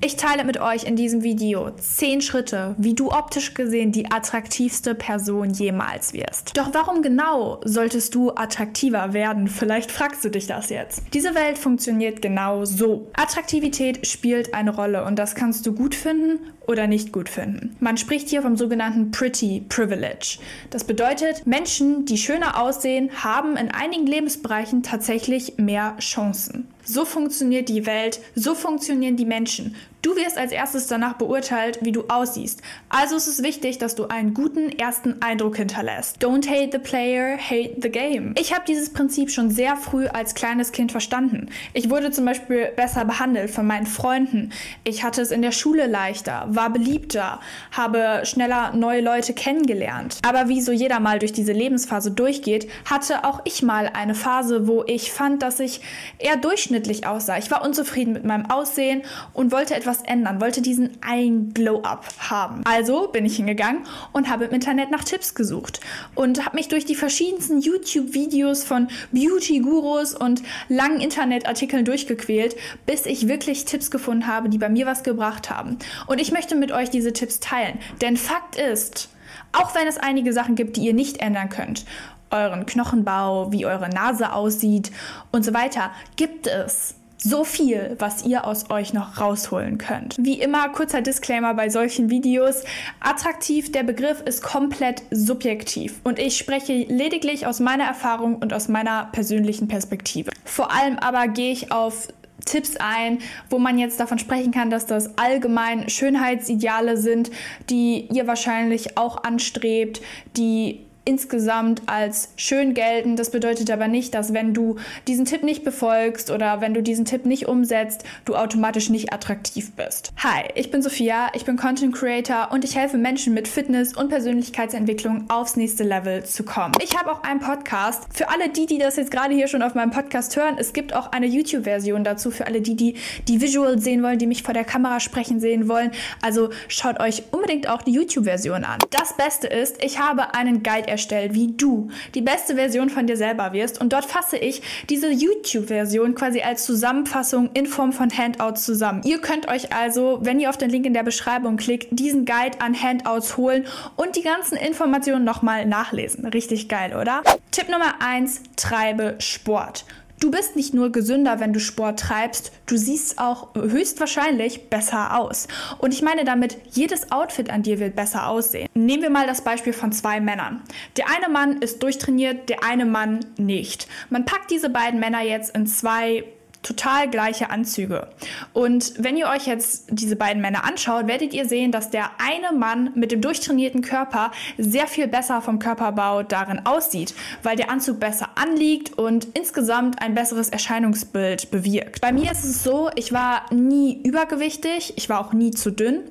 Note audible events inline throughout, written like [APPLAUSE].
Ich teile mit euch in diesem Video 10 Schritte, wie du optisch gesehen die attraktivste Person jemals wirst. Doch warum genau solltest du attraktiver werden? Vielleicht fragst du dich das jetzt. Diese Welt funktioniert genau so. Attraktivität spielt eine Rolle und das kannst du gut finden oder nicht gut finden. Man spricht hier vom sogenannten Pretty Privilege. Das bedeutet, Menschen, die schöner aussehen, haben in einigen Lebensbereichen tatsächlich mehr Chancen. So funktioniert die Welt, so funktionieren die Menschen. Du wirst als erstes danach beurteilt, wie du aussiehst. Also ist es wichtig, dass du einen guten ersten Eindruck hinterlässt. Don't hate the player, hate the game. Ich habe dieses Prinzip schon sehr früh als kleines Kind verstanden. Ich wurde zum Beispiel besser behandelt von meinen Freunden. Ich hatte es in der Schule leichter, war beliebter, habe schneller neue Leute kennengelernt. Aber wie so jeder mal durch diese Lebensphase durchgeht, hatte auch ich mal eine Phase, wo ich fand, dass ich eher durchschnittlich aussah. Ich war unzufrieden mit meinem Aussehen und wollte etwas etwas ändern, wollte diesen einen Glow-Up haben. Also bin ich hingegangen und habe im Internet nach Tipps gesucht und habe mich durch die verschiedensten YouTube-Videos von Beauty-Gurus und langen Internetartikeln durchgequält, bis ich wirklich Tipps gefunden habe, die bei mir was gebracht haben. Und ich möchte mit euch diese Tipps teilen, denn Fakt ist, auch wenn es einige Sachen gibt, die ihr nicht ändern könnt, euren Knochenbau, wie eure Nase aussieht und so weiter, gibt es so viel, was ihr aus euch noch rausholen könnt. Wie immer, kurzer Disclaimer bei solchen Videos. Attraktiv, der Begriff ist komplett subjektiv und ich spreche lediglich aus meiner Erfahrung und aus meiner persönlichen Perspektive. Vor allem aber gehe ich auf Tipps ein, wo man jetzt davon sprechen kann, dass das allgemein Schönheitsideale sind, die ihr wahrscheinlich auch anstrebt, die insgesamt als schön gelten. Das bedeutet aber nicht, dass wenn du diesen Tipp nicht befolgst oder wenn du diesen Tipp nicht umsetzt, du automatisch nicht attraktiv bist. Hi, ich bin Sophia, ich bin Content Creator und ich helfe Menschen mit Fitness und Persönlichkeitsentwicklung aufs nächste Level zu kommen. Ich habe auch einen Podcast. Für alle die, die das jetzt gerade hier schon auf meinem Podcast hören, es gibt auch eine YouTube-Version dazu für alle die, die die Visual sehen wollen, die mich vor der Kamera sprechen sehen wollen. Also schaut euch unbedingt auch die YouTube-Version an. Das Beste ist, ich habe einen Guide erstellt erstellt, wie du die beste Version von dir selber wirst. Und dort fasse ich diese YouTube-Version quasi als Zusammenfassung in Form von Handouts zusammen. Ihr könnt euch also, wenn ihr auf den Link in der Beschreibung klickt, diesen Guide an Handouts holen und die ganzen Informationen nochmal nachlesen. Richtig geil, oder? Tipp Nummer 1, treibe Sport. Du bist nicht nur gesünder, wenn du Sport treibst, du siehst auch höchstwahrscheinlich besser aus. Und ich meine damit, jedes Outfit an dir wird besser aussehen. Nehmen wir mal das Beispiel von zwei Männern. Der eine Mann ist durchtrainiert, der eine Mann nicht. Man packt diese beiden Männer jetzt in zwei total gleiche Anzüge. Und wenn ihr euch jetzt diese beiden Männer anschaut, werdet ihr sehen, dass der eine Mann mit dem durchtrainierten Körper sehr viel besser vom Körperbau darin aussieht, weil der Anzug besser anliegt und insgesamt ein besseres Erscheinungsbild bewirkt. Bei mir ist es so, ich war nie übergewichtig, ich war auch nie zu dünn,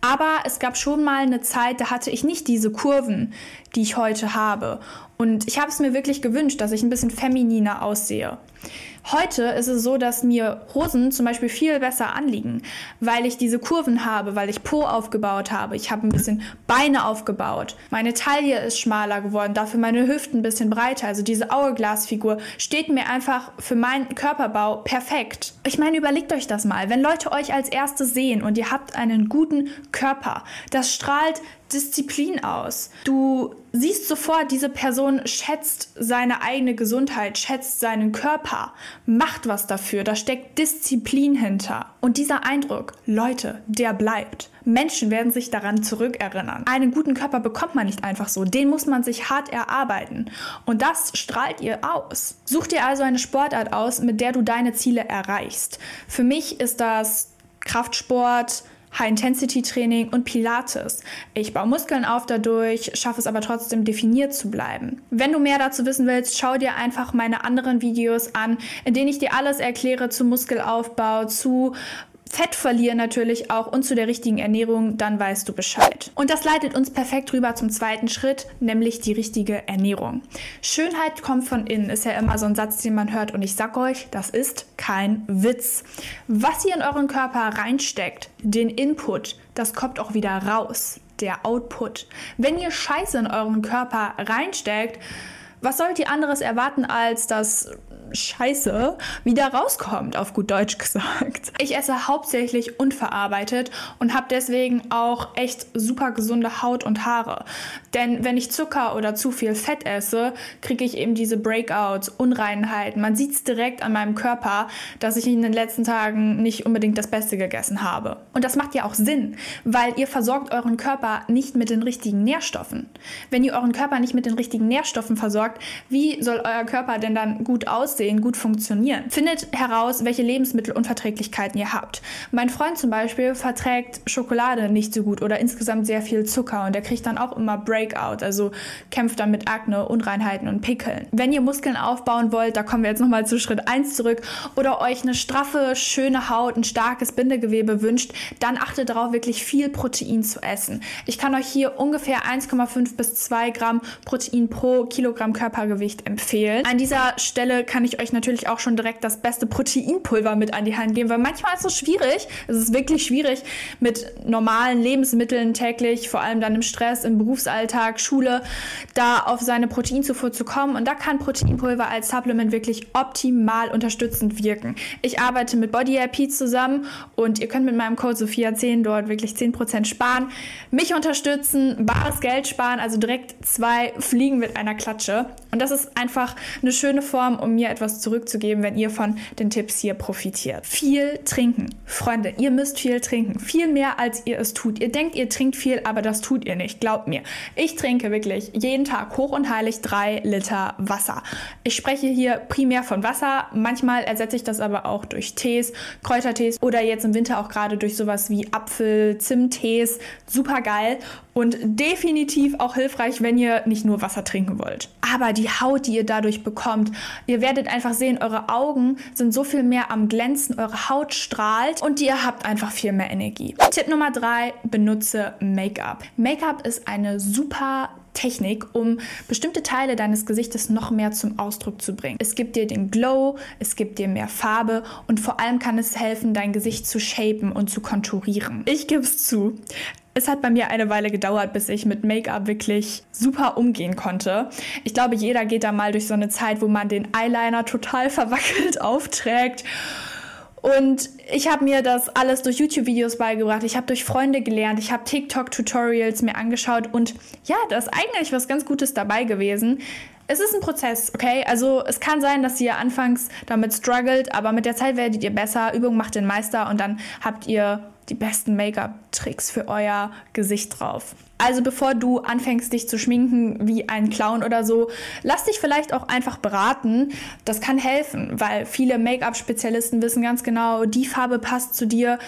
aber es gab schon mal eine Zeit, da hatte ich nicht diese Kurven, die ich heute habe. Und ich habe es mir wirklich gewünscht, dass ich ein bisschen femininer aussehe. Heute ist es so, dass mir Hosen zum Beispiel viel besser anliegen, weil ich diese Kurven habe, weil ich Po aufgebaut habe. Ich habe ein bisschen Beine aufgebaut. Meine Taille ist schmaler geworden, dafür meine Hüften ein bisschen breiter. Also diese Hourglass-Figur steht mir einfach für meinen Körperbau perfekt. Ich meine, überlegt euch das mal. Wenn Leute euch als erstes sehen und ihr habt einen guten Körper, das strahlt Disziplin aus. Du siehst sofort, diese Person schätzt seine eigene Gesundheit, schätzt seinen Körper, macht was dafür, da steckt Disziplin hinter. Und dieser Eindruck, Leute, der bleibt. Menschen werden sich daran zurückerinnern. Einen guten Körper bekommt man nicht einfach so, den muss man sich hart erarbeiten. Und das strahlt ihr aus. Such dir also eine Sportart aus, mit der du deine Ziele erreichst. Für mich ist das Kraftsport, High-Intensity-Training und Pilates. Ich baue Muskeln auf dadurch, schaffe es aber trotzdem definiert zu bleiben. Wenn du mehr dazu wissen willst, schau dir einfach meine anderen Videos an, in denen ich dir alles erkläre zu Muskelaufbau, zu Fett verlieren natürlich auch und zu der richtigen Ernährung, dann weißt du Bescheid. Und das leitet uns perfekt rüber zum zweiten Schritt, nämlich die richtige Ernährung. Schönheit kommt von innen, ist ja immer so ein Satz, den man hört und ich sag euch, das ist kein Witz. Was ihr in euren Körper reinsteckt, den Input, das kommt auch wieder raus, der Output. Wenn ihr Scheiße in euren Körper reinsteckt, was sollt ihr anderes erwarten, als dass Scheiße wieder rauskommt, auf gut Deutsch gesagt. Ich esse hauptsächlich unverarbeitet und habe deswegen auch echt super gesunde Haut und Haare. Denn wenn ich Zucker oder zu viel Fett esse, kriege ich eben diese Breakouts, Unreinheiten. Man sieht es direkt an meinem Körper, dass ich in den letzten Tagen nicht unbedingt das Beste gegessen habe. Und das macht ja auch Sinn, weil ihr versorgt euren Körper nicht mit den richtigen Nährstoffen. Wenn ihr euren Körper nicht mit den richtigen Nährstoffen versorgt, wie soll euer Körper denn dann gut aussehen, gut funktionieren? Findet heraus, welche Lebensmittelunverträglichkeiten ihr habt. Mein Freund zum Beispiel verträgt Schokolade nicht so gut oder insgesamt sehr viel Zucker und der kriegt dann auch immer Breakout, also kämpft dann mit Akne, Unreinheiten und Pickeln. Wenn ihr Muskeln aufbauen wollt, da kommen wir jetzt nochmal zu Schritt 1 zurück, oder euch eine straffe, schöne Haut, ein starkes Bindegewebe wünscht, dann achtet darauf, wirklich viel Protein zu essen. Ich kann euch hier ungefähr 1,5 bis 2 Gramm Protein pro Kilogramm Körpergewicht empfehlen. An dieser Stelle kann ich euch natürlich auch schon direkt das beste Proteinpulver mit an die Hand geben, weil manchmal ist es schwierig, es ist wirklich schwierig, mit normalen Lebensmitteln täglich, vor allem dann im Stress, im Berufsalltag, Schule, da auf seine Proteinzufuhr zu kommen. Und da kann Proteinpulver als Supplement wirklich optimal unterstützend wirken. Ich arbeite mit Body RP zusammen und ihr könnt mit meinem Code Sophia10 dort wirklich 10% sparen. Mich unterstützen, bares Geld sparen, also direkt zwei Fliegen mit einer Klatsche. Und das ist einfach eine schöne Form, um mir etwas zurückzugeben, wenn ihr von den Tipps hier profitiert. Viel trinken. Freunde, ihr müsst viel trinken. Viel mehr, als ihr es tut. Ihr denkt, ihr trinkt viel, aber das tut ihr nicht. Glaubt mir. Ich trinke wirklich jeden Tag hoch und heilig drei Liter Wasser. Ich spreche hier primär von Wasser. Manchmal ersetze ich das aber auch durch Tees, Kräutertees oder jetzt im Winter auch gerade durch sowas wie Apfel, Zimttees. Super geil und definitiv auch hilfreich, wenn ihr nicht nur Wasser trinken wollt. Aber die Haut, die ihr dadurch bekommt, ihr werdet einfach sehen, eure Augen sind so viel mehr am Glänzen, eure Haut strahlt und ihr habt einfach viel mehr Energie. Tipp Nummer drei, benutze Make-up. Make-up ist eine super Technik, um bestimmte Teile deines Gesichtes noch mehr zum Ausdruck zu bringen. Es gibt dir den Glow, es gibt dir mehr Farbe und vor allem kann es helfen, dein Gesicht zu shapen und zu konturieren. Ich gebe es zu. Es hat bei mir eine Weile gedauert, bis ich mit Make-up wirklich super umgehen konnte. Ich glaube, jeder geht da mal durch so eine Zeit, wo man den Eyeliner total [LAUGHS] verwackelt aufträgt. Und ich habe mir das alles durch YouTube-Videos beigebracht. Ich habe durch Freunde gelernt. Ich habe TikTok-Tutorials mir angeschaut. Und ja, da ist eigentlich was ganz Gutes dabei gewesen. Es ist ein Prozess, okay? Also es kann sein, dass ihr anfangs damit struggelt, aber mit der Zeit werdet ihr besser. Übung macht den Meister und dann habt ihr die besten Make-up-Tricks für euer Gesicht drauf. Also bevor du anfängst, dich zu schminken wie ein Clown oder so, lass dich vielleicht auch einfach beraten. Das kann helfen, weil viele Make-up-Spezialisten wissen ganz genau, die Farbe passt zu dir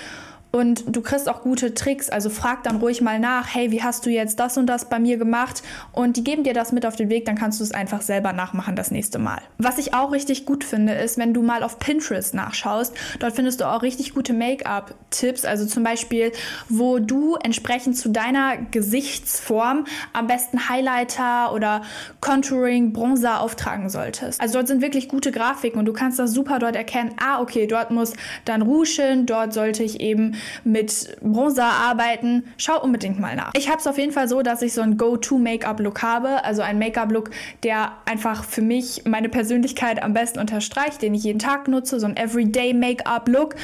und du kriegst auch gute Tricks. Also frag dann ruhig mal nach, hey, wie hast du jetzt das und das bei mir gemacht? Und die geben dir das mit auf den Weg, dann kannst du es einfach selber nachmachen das nächste Mal. Was ich auch richtig gut finde, ist, wenn du mal auf Pinterest nachschaust. Dort findest du auch richtig gute Make-up-Tipps. Also zum Beispiel, wo du entsprechend zu deiner Gesichtsform am besten Highlighter oder Contouring, Bronzer auftragen solltest. Also dort sind wirklich gute Grafiken und du kannst das super dort erkennen. Ah, okay, dort muss dann Rouge hin, dort sollte ich eben mit Bronzer arbeiten, schau unbedingt mal nach. Ich habe es auf jeden Fall so, dass ich so einen Go-To-Make-up-Look habe, also ein Make-up-Look, der einfach für mich meine Persönlichkeit am besten unterstreicht, den ich jeden Tag nutze, so ein Everyday-Make-up-Look.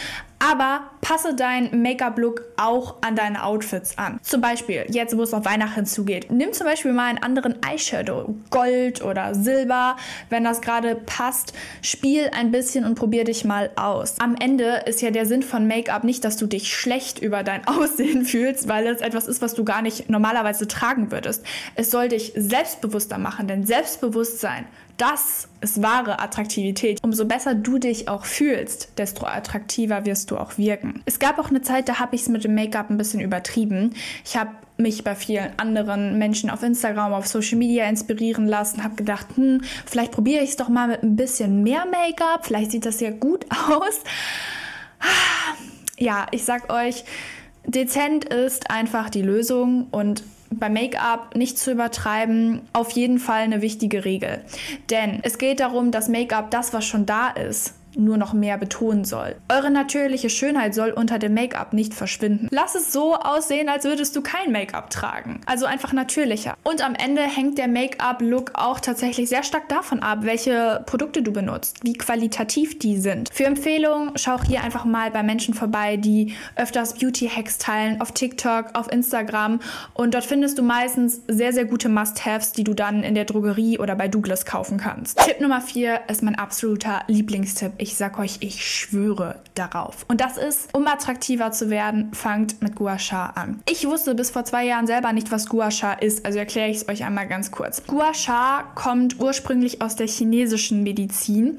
Aber passe deinen Make-up-Look auch an deine Outfits an. Zum Beispiel, jetzt wo es auf Weihnachten zugeht, nimm zum Beispiel mal einen anderen Eyeshadow, Gold oder Silber, wenn das gerade passt. Spiel ein bisschen und probier dich mal aus. Am Ende ist ja der Sinn von Make-up nicht, dass du dich schlecht über dein [LAUGHS] Aussehen fühlst, weil es etwas ist, was du gar nicht normalerweise tragen würdest. Es soll dich selbstbewusster machen, denn Selbstbewusstsein das ist wahre Attraktivität. Umso besser du dich auch fühlst, desto attraktiver wirst du auch wirken. Es gab auch eine Zeit, da habe ich es mit dem Make-up ein bisschen übertrieben. Ich habe mich bei vielen anderen Menschen auf Instagram, auf Social Media inspirieren lassen, habe gedacht, hm, vielleicht probiere ich es doch mal mit ein bisschen mehr Make-up, vielleicht sieht das ja gut [LAUGHS] aus. Ja, ich sag euch, dezent ist einfach die Lösung und beim Make-up nicht zu übertreiben, auf jeden Fall eine wichtige Regel. Denn es geht darum, dass Make-up das, was schon da ist, nur noch mehr betonen soll. Eure natürliche Schönheit soll unter dem Make-up nicht verschwinden. Lass es so aussehen, als würdest du kein Make-up tragen. Also einfach natürlicher. Und am Ende hängt der Make-up-Look auch tatsächlich sehr stark davon ab, welche Produkte du benutzt, wie qualitativ die sind. Für Empfehlungen schau auch hier einfach mal bei Menschen vorbei, die öfters Beauty-Hacks teilen auf TikTok, auf Instagram und dort findest du meistens sehr, sehr gute Must-Haves, die du dann in der Drogerie oder bei Douglas kaufen kannst. Tipp Nummer 4 ist mein absoluter Lieblingstipp. Ich sag euch, ich schwöre darauf. Und das ist, um attraktiver zu werden, fangt mit Gua Sha an. Ich wusste bis vor zwei Jahren selber nicht, was Gua Sha ist, also erkläre ich es euch einmal ganz kurz. Gua Sha kommt ursprünglich aus der chinesischen Medizin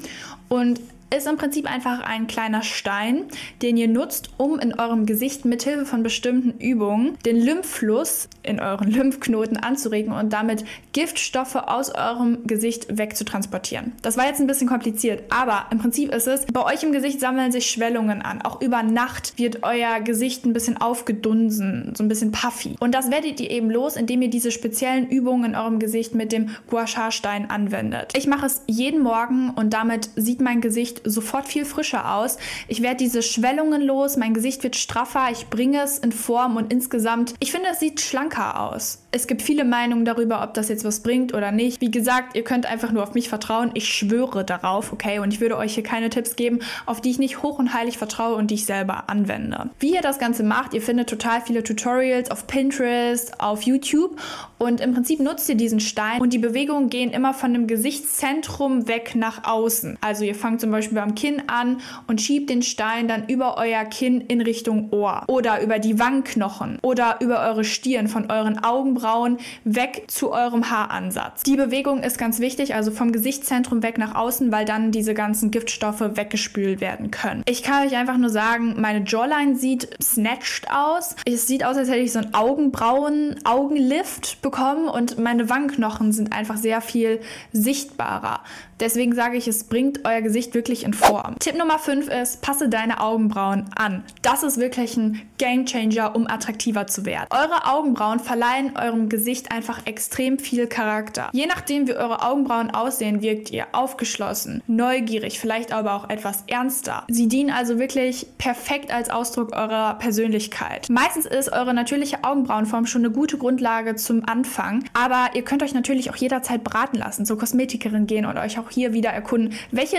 und ist im Prinzip einfach ein kleiner Stein, den ihr nutzt, um in eurem Gesicht mithilfe von bestimmten Übungen den Lymphfluss in euren [LAUGHS] Lymphknoten anzuregen und damit Giftstoffe aus eurem Gesicht wegzutransportieren. Das war jetzt ein bisschen kompliziert, aber im Prinzip ist es, bei euch im Gesicht sammeln sich Schwellungen an. Auch über Nacht wird euer Gesicht ein bisschen aufgedunsen, so ein bisschen puffy. Und das werdet ihr eben los, indem ihr diese speziellen Übungen in eurem Gesicht mit dem Gua Sha Stein anwendet. Ich mache es jeden Morgen und damit sieht mein Gesicht sofort viel frischer aus. Ich werde diese Schwellungen los, mein Gesicht wird straffer, ich bringe es in Form und insgesamt, ich finde, es sieht schlanker aus. Es gibt viele Meinungen darüber, ob das jetzt was bringt oder nicht. Wie gesagt, ihr könnt einfach nur auf mich vertrauen. Ich schwöre darauf, okay? Und ich würde euch hier keine Tipps geben, auf die ich nicht hoch und heilig vertraue und die ich selber anwende. Wie ihr das Ganze macht, ihr findet total viele Tutorials auf Pinterest, auf YouTube und im Prinzip nutzt ihr diesen Stein und die Bewegungen gehen immer von dem Gesichtszentrum weg nach außen. Also ihr fangt zum Beispiel beim Kinn an und schiebt den Stein dann über euer Kinn in Richtung Ohr oder über die Wangenknochen oder über eure Stirn von euren Augenbrauen weg zu eurem Haaransatz. Die Bewegung ist ganz wichtig, also vom Gesichtszentrum weg nach außen, weil dann diese ganzen Giftstoffe weggespült werden können. Ich kann euch einfach nur sagen, meine Jawline sieht snatched aus. Es sieht aus, als hätte ich so einen Augenbrauen-Augenlift bekommen und meine Wangenknochen sind einfach sehr viel sichtbarer. Deswegen sage ich, es bringt euer Gesicht wirklich in Form. Tipp Nummer 5 ist, passe deine Augenbrauen an. Das ist wirklich ein Game Changer, um attraktiver zu werden. Eure Augenbrauen verleihen eurem Gesicht einfach extrem viel Charakter. Je nachdem, wie eure Augenbrauen aussehen, wirkt ihr aufgeschlossen, neugierig, vielleicht aber auch etwas ernster. Sie dienen also wirklich perfekt als Ausdruck eurer Persönlichkeit. Meistens ist eure natürliche Augenbrauenform schon eine gute Grundlage zum Anfang, aber ihr könnt euch natürlich auch jederzeit beraten lassen, zur Kosmetikerin gehen oder euch auch hier wieder erkunden, welche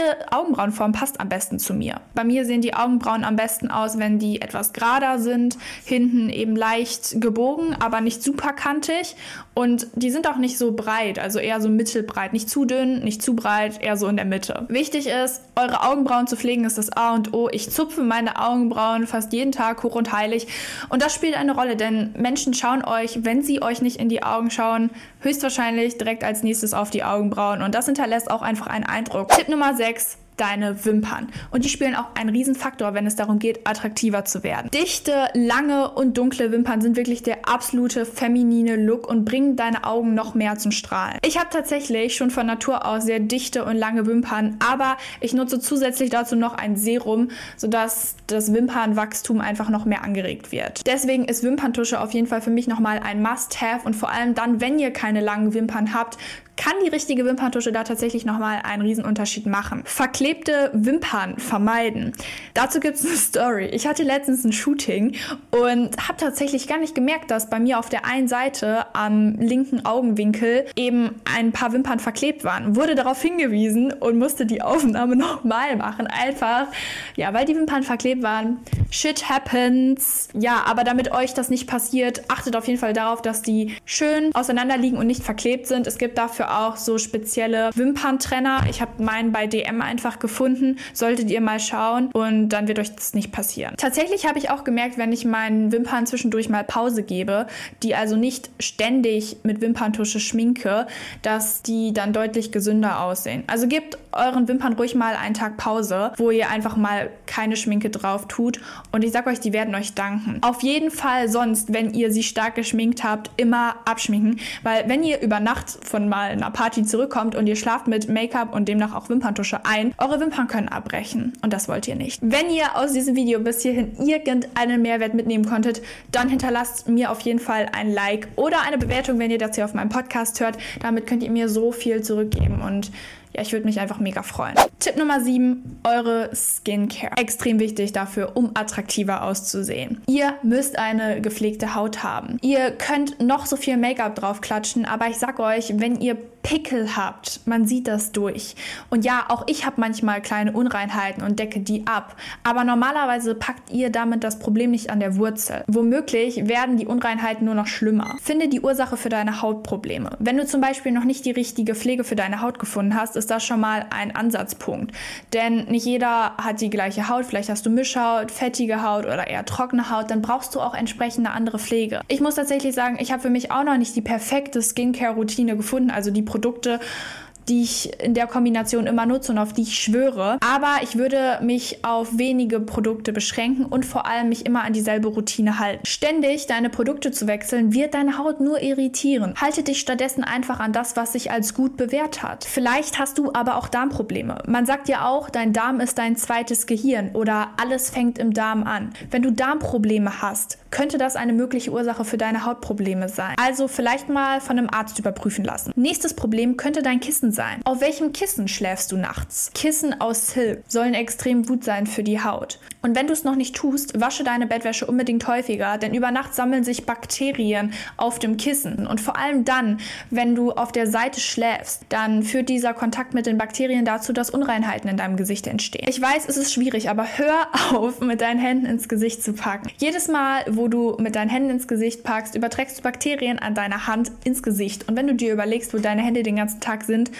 Augenbrauenform passt am besten zu mir. Bei mir sehen die Augenbrauen am besten aus, wenn die etwas gerader sind, hinten eben leicht gebogen, aber nicht super kantig und die sind auch nicht so breit, also eher so mittelbreit, nicht zu dünn, nicht zu breit, eher so in der Mitte. Wichtig ist, eure Augenbrauen zu pflegen ist das A und O. Ich zupfe meine Augenbrauen fast jeden Tag hoch und heilig und das spielt eine Rolle, denn Menschen schauen euch, wenn sie euch nicht in die Augen schauen, höchstwahrscheinlich direkt als nächstes auf die Augenbrauen und das hinterlässt auch einfach einen Eindruck. Tipp Nummer 6 deine Wimpern. Und die spielen auch einen Riesenfaktor, wenn es darum geht, attraktiver zu werden. Dichte, lange und dunkle Wimpern sind wirklich der absolute feminine Look und bringen deine Augen noch mehr zum Strahlen. Ich habe tatsächlich schon von Natur aus sehr dichte und lange Wimpern, aber ich nutze zusätzlich dazu noch ein Serum, sodass das Wimpernwachstum einfach noch mehr angeregt wird. Deswegen ist Wimperntusche auf jeden Fall für mich nochmal ein Must-Have und vor allem dann, wenn ihr keine langen Wimpern habt, kann die richtige Wimperntusche da tatsächlich nochmal einen Riesenunterschied machen. Verklebte Wimpern vermeiden. Dazu gibt es eine Story. Ich hatte letztens ein Shooting und habe tatsächlich gar nicht gemerkt, dass bei mir auf der einen Seite am linken Augenwinkel eben ein paar Wimpern verklebt waren. Wurde darauf hingewiesen und musste die Aufnahme [LAUGHS] nochmal machen. Einfach, ja, weil die Wimpern verklebt waren. Shit happens. Ja, aber damit euch das nicht passiert, achtet auf jeden Fall darauf, dass die schön auseinander liegen und nicht verklebt sind. Es gibt dafür dafür auch so spezielle Wimperntrenner. Ich habe meinen bei DM einfach gefunden. Solltet ihr mal schauen und dann wird euch das nicht passieren. Tatsächlich habe ich auch gemerkt, wenn ich meinen Wimpern zwischendurch mal Pause gebe, die also nicht ständig mit Wimperntusche schminke, dass die dann deutlich gesünder aussehen. Also gebt euren Wimpern ruhig mal einen Tag Pause, wo ihr einfach mal keine Schminke drauf tut und ich sag euch, die werden euch danken. Auf jeden Fall sonst, wenn ihr sie stark geschminkt habt, immer abschminken, weil wenn ihr über Nacht von mal einer Party zurückkommt und ihr schlaft mit Make-up und demnach auch Wimperntusche ein, eure Wimpern können abbrechen und das wollt ihr nicht. Wenn ihr aus diesem Video bis hierhin irgendeinen Mehrwert mitnehmen konntet, dann hinterlasst mir auf jeden Fall ein Like oder eine Bewertung, wenn ihr das hier auf meinem Podcast hört. Damit könnt ihr mir so viel zurückgeben und ja, ich würde mich einfach mega freuen. Tipp Nummer 7, eure Skincare. Extrem wichtig dafür, um attraktiver auszusehen. Ihr müsst eine gepflegte Haut haben. Ihr könnt noch so viel Make-up draufklatschen, aber ich sag euch, wenn ihr Pickel habt, man sieht das durch. Und ja, auch ich habe manchmal kleine Unreinheiten und decke die ab. Aber normalerweise packt ihr damit das Problem nicht an der Wurzel. Womöglich werden die Unreinheiten nur noch schlimmer. Finde die Ursache für deine Hautprobleme. Wenn du zum Beispiel noch nicht die richtige Pflege für deine Haut gefunden hast, ist das schon mal ein Ansatzpunkt. Denn nicht jeder hat die gleiche Haut. Vielleicht hast du Mischhaut, fettige Haut oder eher trockene Haut. Dann brauchst du auch entsprechend eine andere Pflege. Ich muss tatsächlich sagen, ich habe für mich auch noch nicht die perfekte Skincare-Routine gefunden. Also die Produkte die ich in der Kombination immer nutze und auf die ich schwöre. Aber ich würde mich auf wenige Produkte beschränken und vor allem mich immer an dieselbe Routine halten. Ständig deine Produkte zu wechseln, wird deine Haut nur irritieren. Halte dich stattdessen einfach an das, was sich als gut bewährt hat. Vielleicht hast du aber auch Darmprobleme. Man sagt ja auch, dein Darm ist dein zweites Gehirn oder alles fängt im Darm an. Wenn du Darmprobleme hast, könnte das eine mögliche Ursache für deine Hautprobleme sein. Also vielleicht mal von einem Arzt überprüfen lassen. Nächstes Problem könnte dein Kissen sein. Auf welchem Kissen schläfst du nachts? Kissen aus Silk sollen extrem gut sein für die Haut. Und wenn du es noch nicht tust, wasche deine Bettwäsche unbedingt häufiger, denn über Nacht sammeln sich Bakterien auf dem Kissen. Und vor allem dann, wenn du auf der Seite schläfst, dann führt dieser Kontakt mit den Bakterien dazu, dass Unreinheiten in deinem Gesicht entstehen. Ich weiß, es ist schwierig, aber hör auf, mit deinen Händen ins Gesicht zu packen. Jedes Mal, wo du mit deinen Händen ins Gesicht packst, überträgst du Bakterien an deiner Hand ins Gesicht. Und wenn du dir überlegst, wo deine Hände den ganzen Tag sind,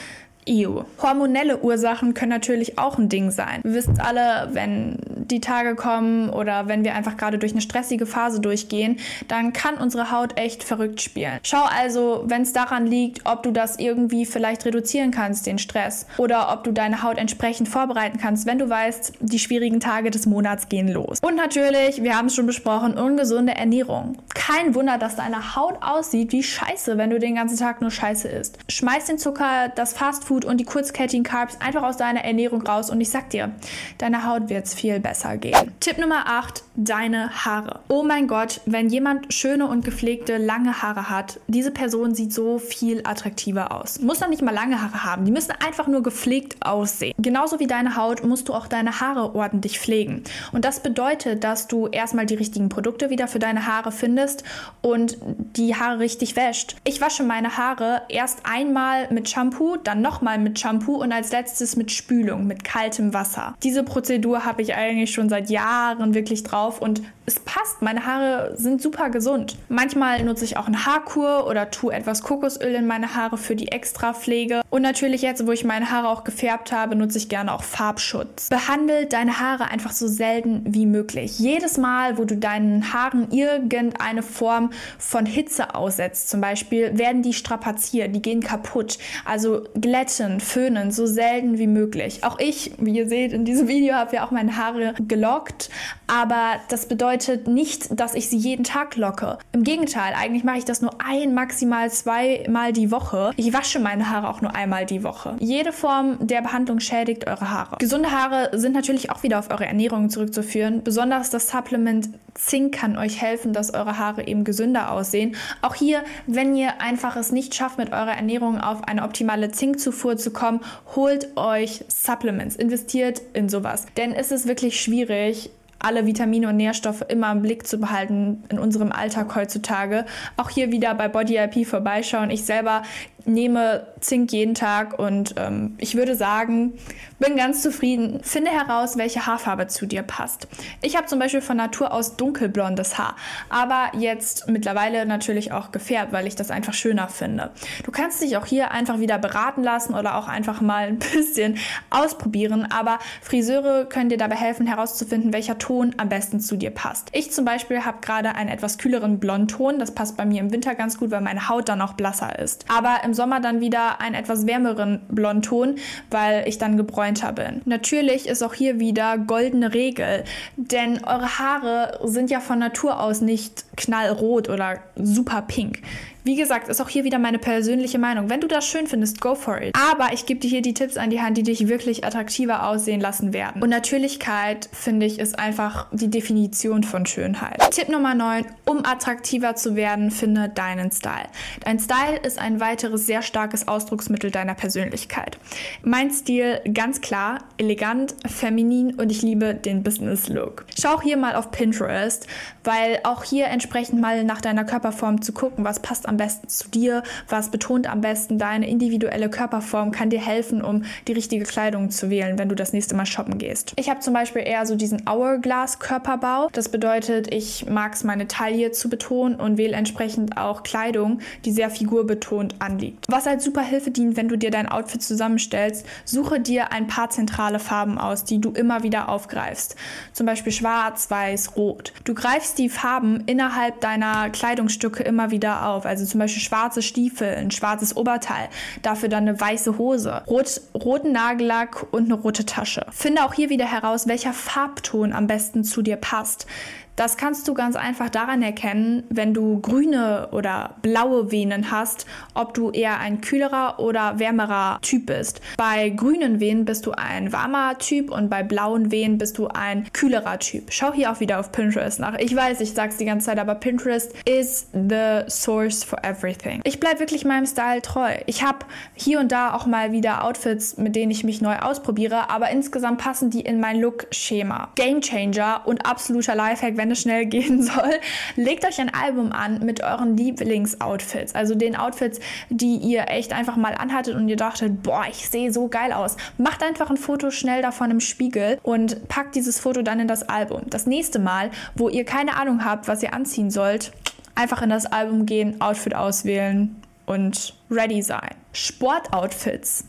EU. Hormonelle Ursachen können natürlich auch ein Ding sein. Wir wissen alle, wenn die Tage kommen oder wenn wir einfach gerade durch eine stressige Phase durchgehen, dann kann unsere Haut echt verrückt spielen. Schau also, wenn es daran liegt, ob du das irgendwie vielleicht reduzieren kannst, den Stress, oder ob du deine Haut entsprechend vorbereiten kannst, wenn du weißt, die schwierigen Tage des Monats gehen los. Und natürlich, wir haben es schon besprochen, ungesunde Ernährung. Kein Wunder, dass deine Haut aussieht wie Scheiße, wenn du den ganzen Tag nur Scheiße isst. Schmeiß den Zucker, das Fastfood Food und die kurzkettigen Carbs einfach aus deiner Ernährung raus und ich sag dir, deine Haut wird es viel besser gehen. Tipp Nummer 8, deine Haare. Oh mein Gott, wenn jemand schöne und gepflegte lange Haare hat, diese Person sieht so viel attraktiver aus. Muss noch nicht mal lange Haare haben, die müssen einfach nur gepflegt aussehen. Genauso wie deine Haut musst du auch deine Haare ordentlich pflegen. Und das bedeutet, dass du erstmal die richtigen Produkte wieder für deine Haare findest und die Haare richtig wäscht. Ich wasche meine Haare erst einmal mit Shampoo, dann noch nochmal mit Shampoo und als letztes mit Spülung, mit kaltem Wasser. Diese Prozedur habe ich eigentlich schon seit Jahren wirklich drauf und es passt. Meine Haare sind super gesund. Manchmal nutze ich auch eine Haarkur oder tue etwas Kokosöl in meine Haare für die Extrapflege. Und natürlich jetzt, wo ich meine Haare auch gefärbt habe, nutze ich gerne auch Farbschutz. Behandle deine Haare einfach so selten wie möglich. Jedes Mal, wo du deinen Haaren irgendeine Form von Hitze aussetzt, zum Beispiel, werden die strapaziert, die gehen kaputt. Also glätte glätten, föhnen, so selten wie möglich. Auch ich, wie ihr seht in diesem [LAUGHS] Video, habe ja auch meine Haare gelockt, aber das bedeutet nicht, dass ich sie jeden Tag locke. Im Gegenteil, eigentlich mache ich das nur ein, maximal zweimal die Woche. Ich wasche meine Haare auch nur einmal die Woche. Jede Form der Behandlung schädigt eure Haare. Gesunde Haare sind natürlich auch wieder auf eure Ernährung zurückzuführen. Besonders das Supplement Zink kann euch helfen, dass eure Haare eben gesünder aussehen. Auch hier, wenn ihr einfach es nicht schafft, mit eurer Ernährung auf eine optimale Zinkzufuhr zu kommen, holt euch Supplements, investiert in sowas. Denn es ist wirklich schwierig, alle Vitamine und Nährstoffe immer im Blick zu behalten in unserem Alltag heutzutage. Auch hier wieder bei Body IP vorbeischauen. Ich selber nehme Zink jeden Tag und ähm, ich würde sagen, bin ganz zufrieden. Finde heraus, welche Haarfarbe zu dir passt. Ich habe zum Beispiel von Natur aus dunkelblondes Haar, aber jetzt mittlerweile natürlich auch gefärbt, weil ich das einfach schöner finde. Du kannst dich auch hier einfach wieder beraten lassen oder auch einfach mal ein [LAUGHS] bisschen ausprobieren, aber Friseure können dir dabei helfen herauszufinden, welcher Ton am besten zu dir passt. Ich zum Beispiel habe gerade einen etwas kühleren Blondton, das passt bei mir im Winter ganz gut, weil meine Haut dann auch blasser ist. Aber im Sommer dann wieder einen etwas wärmeren Blondton, weil ich dann gebräunter bin. Natürlich ist auch hier wieder goldene Regel, denn eure Haare sind ja von Natur aus nicht knallrot oder super pink. Wie gesagt, ist auch hier wieder meine persönliche Meinung. Wenn du das schön findest, go for it. Aber ich gebe dir hier die Tipps an die Hand, die dich wirklich attraktiver aussehen lassen werden. Und Natürlichkeit, finde ich, ist einfach die Definition von Schönheit. Tipp Nummer 9, um attraktiver zu werden, finde deinen Style. Dein Style ist ein weiteres sehr starkes Ausdrucksmittel deiner Persönlichkeit. Mein Stil ganz klar, elegant, feminin und ich liebe den Business Look. Schau hier mal auf Pinterest, weil auch hier entsprechend mal nach deiner Körperform zu gucken, was passt am besten zu dir, was betont am besten deine individuelle Körperform, kann dir helfen, um die richtige Kleidung zu wählen, wenn du das nächste Mal shoppen gehst. Ich habe zum Beispiel eher so diesen Hourglass-Körperbau. Das bedeutet, ich mag es, meine Taille zu betonen und wähle entsprechend auch Kleidung, die sehr figurbetont anliegt. Was als super Hilfe dient, wenn du dir dein Outfit zusammenstellst, suche dir ein paar zentrale Farben aus, die du immer wieder aufgreifst. Zum Beispiel schwarz, weiß, rot. Du greifst die Farben innerhalb deiner Kleidungsstücke immer wieder auf. Also zum Beispiel schwarze Stiefel, ein schwarzes Oberteil, dafür dann eine weiße Hose, rot, roten Nagellack und eine rote Tasche. Finde auch hier wieder heraus, welcher Farbton am besten zu dir passt. Das kannst du ganz einfach daran erkennen, wenn du grüne oder blaue Venen hast, ob du eher ein kühlerer oder wärmerer Typ bist. Bei grünen Venen bist du ein warmer Typ und bei blauen Venen bist du ein kühlerer Typ. Schau hier auch wieder auf Pinterest nach. Ich weiß, ich sag's die ganze Zeit, aber Pinterest is the source for everything. Ich bleib wirklich meinem Style treu. Ich habe hier und da auch mal wieder Outfits, mit denen ich mich neu ausprobiere, aber insgesamt passen die in mein Look-Schema. Game Changer und absoluter Lifehack, wenn es schnell [LAUGHS] gehen soll, legt euch ein Album an mit euren Lieblingsoutfits. Also den Outfits, die ihr echt einfach mal anhattet und ihr dachtet, boah, ich sehe so geil aus. Macht einfach ein Foto schnell davon im Spiegel und packt dieses Foto dann in das Album. Das nächste Mal, wo ihr keine Ahnung habt, was ihr anziehen sollt, einfach in das Album gehen, Outfit auswählen und ready sein. Sportoutfits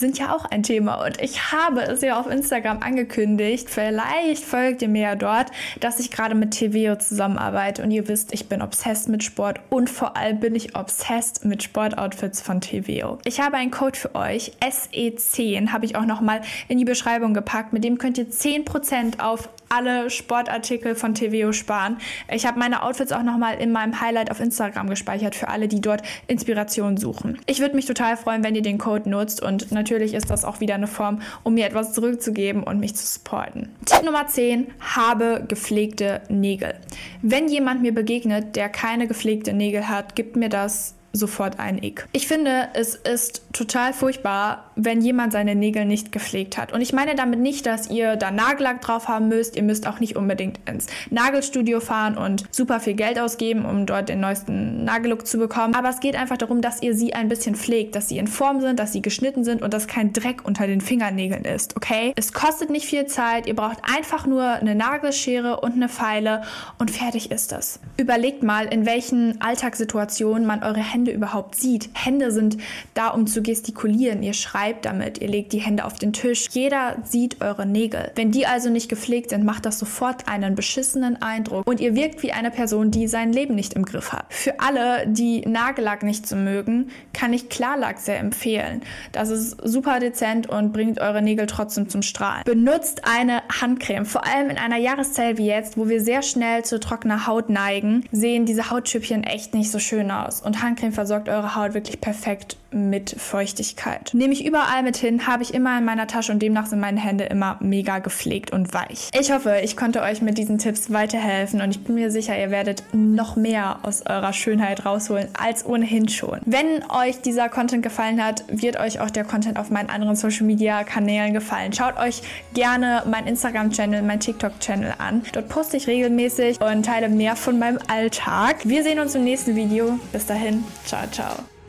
sind ja auch ein Thema. Und ich habe es ja auf Instagram angekündigt, vielleicht folgt ihr mir ja dort, dass ich gerade mit TVO zusammenarbeite. Und ihr wisst, ich bin obsessed mit Sport. Und vor allem bin ich obsessed mit Sportoutfits von TVO. Ich habe einen Code für euch, SE10, habe ich auch nochmal in die Beschreibung gepackt, mit dem könnt ihr 10% auf alle Sportartikel von TVO sparen. Ich habe meine Outfits auch nochmal in meinem Highlight auf Instagram gespeichert für alle, die dort Inspiration suchen. Ich würde mich total freuen, wenn ihr den Code nutzt. Und natürlich ist das auch wieder eine Form, um mir etwas zurückzugeben und mich zu supporten. Tipp Nummer 10, habe gepflegte Nägel. Wenn jemand mir begegnet, der keine gepflegte Nägel hat, gibt mir das sofort ein Ick. Ich finde, es ist total furchtbar, wenn jemand seine Nägel nicht gepflegt hat. Und ich meine damit nicht, dass ihr da Nagellack drauf haben müsst. Ihr müsst auch nicht unbedingt ins Nagelstudio fahren und super viel Geld ausgeben, um dort den neuesten Nagellook zu bekommen. Aber es geht einfach darum, dass ihr sie ein bisschen pflegt, dass sie in Form sind, dass sie geschnitten sind und dass kein Dreck unter den Fingernägeln ist, okay? Es kostet nicht viel Zeit. Ihr braucht einfach nur eine Nagelschere und eine Feile und fertig ist es. Überlegt mal, in welchen Alltagssituationen man eure Hände überhaupt sieht. Hände sind da, um zu gestikulieren. Ihr schreibt damit, ihr legt die Hände auf den Tisch. Jeder sieht eure Nägel. Wenn die also nicht gepflegt sind, macht das sofort einen beschissenen Eindruck und ihr wirkt wie eine Person, die sein Leben nicht im Griff hat. Für alle, die Nagellack nicht so mögen, kann ich Klarlack sehr empfehlen. Das ist super dezent und bringt eure Nägel trotzdem zum Strahlen. Benutzt eine Handcreme. Vor allem in einer Jahreszeit wie jetzt, wo wir sehr schnell zu trockener Haut neigen, sehen diese Hautschüppchen echt nicht so schön aus. Und Handcreme versorgt eure Haut wirklich perfekt mit Feuchtigkeit. Nehme ich überall mit hin, habe ich immer in meiner Tasche und demnach sind meine Hände immer mega gepflegt und weich. Ich hoffe, ich konnte euch mit diesen Tipps weiterhelfen und ich bin mir sicher, ihr werdet noch mehr aus eurer Schönheit rausholen als ohnehin schon. Wenn euch dieser Content gefallen hat, wird euch auch der Content auf meinen anderen Social Media Kanälen gefallen. Schaut euch gerne mein Instagram Channel, mein TikTok Channel an. Dort poste ich regelmäßig und teile mehr von meinem Alltag. Wir sehen uns im nächsten Video. Bis dahin, ciao, ciao.